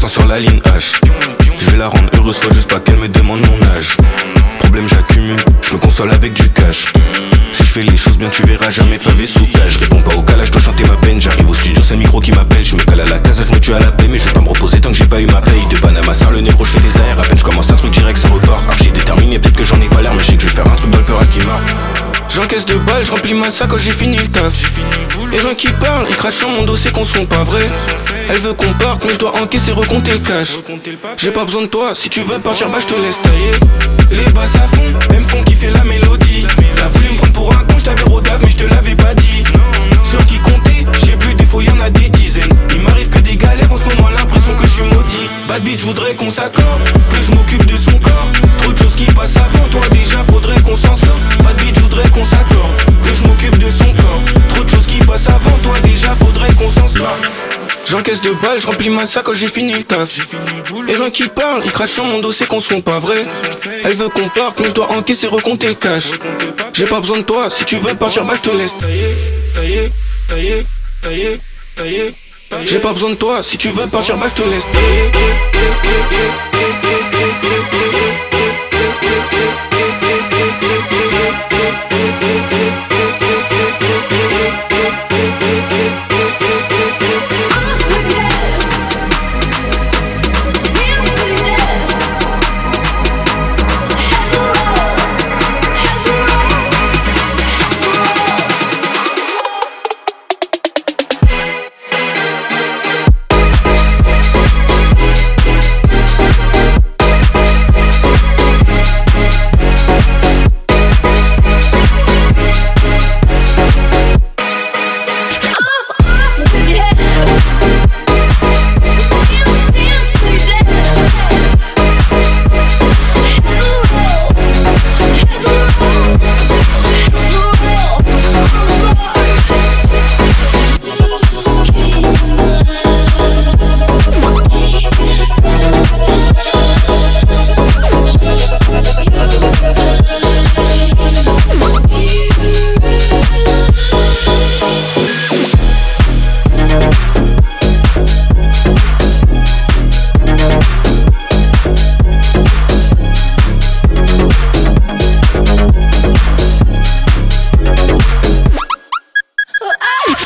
cash. Je vais la rendre heureuse, faut juste pas qu'elle me demande mon âge. Problème, j'accumule, je me console avec du cash. Si je fais les choses bien, tu verras jamais favé sous cage. Je réponds pas au calage, je dois chanter ma peine. J'arrive au studio, c'est le micro qui m'appelle. Je me cale à la casa, je me tue à la paix. Mais je vais pas me reposer tant que j'ai pas eu ma paye. De Panama, ça le négro, je fais des airs. À peine je commence un truc direct, ça repart. Archi déterminé, peut-être que j'en ai pas l'air, mais je sais que je vais faire un truc dans le peur qui marque. J'encaisse de balles, je remplis ma sac quand j'ai fini le taf. Et rien qui parle, ils crachent sur mon dos, c'est qu'on sont pas vrais. Elle veut qu'on parte, mais je dois encaisser, recompter le cash. J'ai pas besoin de toi, si tu veux partir, bah je te laisse tailler. Les basses à fond, elles me font kiffer la mélodie. T'as voulu me prendre pour un con, je t'avais rodave, mais je te l'avais pas dit. Sur qui compter, j'ai plus des fois, y'en a des dizaines. Il m'arrive que des galères en ce moment, l'impression que je suis maudit. Bad bitch, voudrais qu'on s'accorde, que je m'occupe de son corps. Trop de choses qui passent avant toi, déjà faudrait qu'on s'en sorte. J'encaisse deux balles, je remplis ma sac quand j'ai fini le taf. Et ben qui parle, il crache sur mon dos, c'est qu'on soit pas vrai. Elle veut qu'on parte, mais je dois encaisser, recompter le cash. J'ai pas besoin de toi, si tu veux partir, bah je te laisse. J'ai pas besoin de toi, si tu veux partir, bah je te laisse.